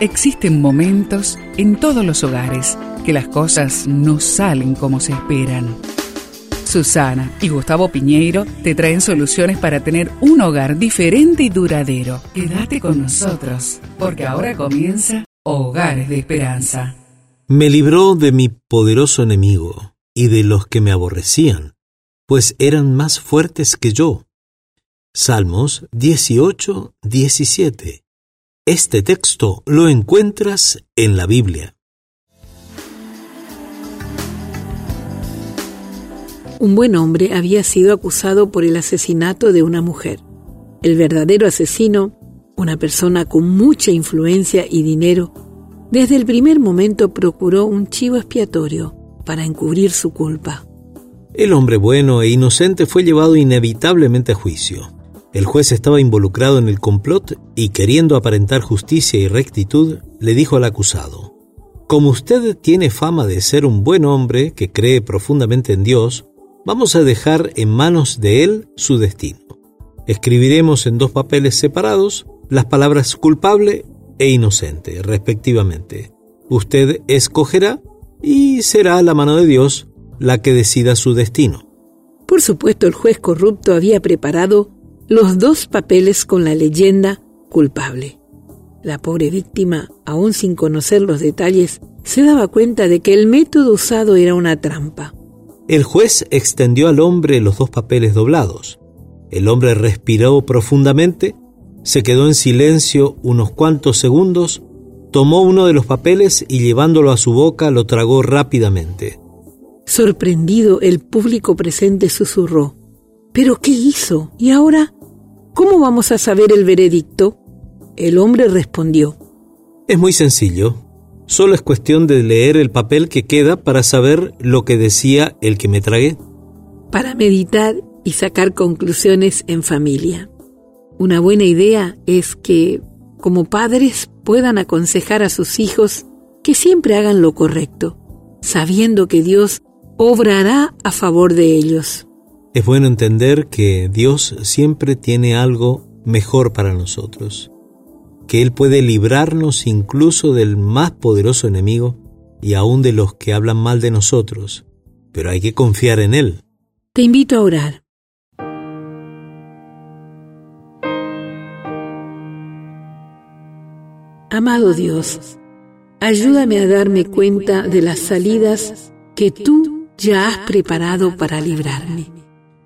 Existen momentos en todos los hogares que las cosas no salen como se esperan. Susana y Gustavo Piñeiro te traen soluciones para tener un hogar diferente y duradero. Quédate con nosotros, porque ahora comienza Hogares de Esperanza. Me libró de mi poderoso enemigo y de los que me aborrecían, pues eran más fuertes que yo. Salmos 18, 17. Este texto lo encuentras en la Biblia. Un buen hombre había sido acusado por el asesinato de una mujer. El verdadero asesino, una persona con mucha influencia y dinero, desde el primer momento procuró un chivo expiatorio para encubrir su culpa. El hombre bueno e inocente fue llevado inevitablemente a juicio. El juez estaba involucrado en el complot y queriendo aparentar justicia y rectitud, le dijo al acusado, Como usted tiene fama de ser un buen hombre que cree profundamente en Dios, vamos a dejar en manos de él su destino. Escribiremos en dos papeles separados las palabras culpable e inocente, respectivamente. Usted escogerá y será la mano de Dios la que decida su destino. Por supuesto, el juez corrupto había preparado los dos papeles con la leyenda culpable. La pobre víctima, aún sin conocer los detalles, se daba cuenta de que el método usado era una trampa. El juez extendió al hombre los dos papeles doblados. El hombre respiró profundamente, se quedó en silencio unos cuantos segundos, tomó uno de los papeles y llevándolo a su boca lo tragó rápidamente. Sorprendido, el público presente susurró. ¿Pero qué hizo? ¿Y ahora? ¿Cómo vamos a saber el veredicto? El hombre respondió. Es muy sencillo. Solo es cuestión de leer el papel que queda para saber lo que decía el que me tragué. Para meditar y sacar conclusiones en familia. Una buena idea es que, como padres, puedan aconsejar a sus hijos que siempre hagan lo correcto, sabiendo que Dios obrará a favor de ellos. Es bueno entender que Dios siempre tiene algo mejor para nosotros, que Él puede librarnos incluso del más poderoso enemigo y aún de los que hablan mal de nosotros, pero hay que confiar en Él. Te invito a orar. Amado Dios, ayúdame a darme cuenta de las salidas que tú ya has preparado para librarme.